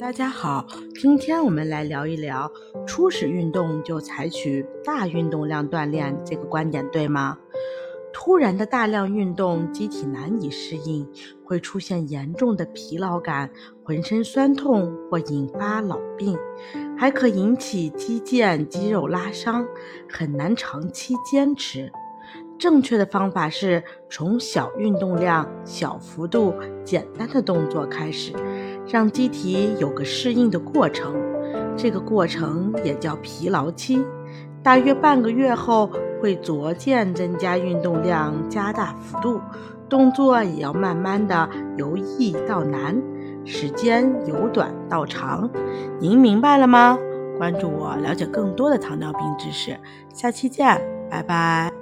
大家好，今天我们来聊一聊初始运动就采取大运动量锻炼这个观点对吗？突然的大量运动，机体难以适应，会出现严重的疲劳感、浑身酸痛或引发老病，还可引起肌腱、肌肉拉伤，很难长期坚持。正确的方法是从小运动量、小幅度、简单的动作开始，让机体有个适应的过程。这个过程也叫疲劳期。大约半个月后，会逐渐增加运动量，加大幅度，动作也要慢慢的由易到难，时间由短到长。您明白了吗？关注我，了解更多的糖尿病知识。下期见，拜拜。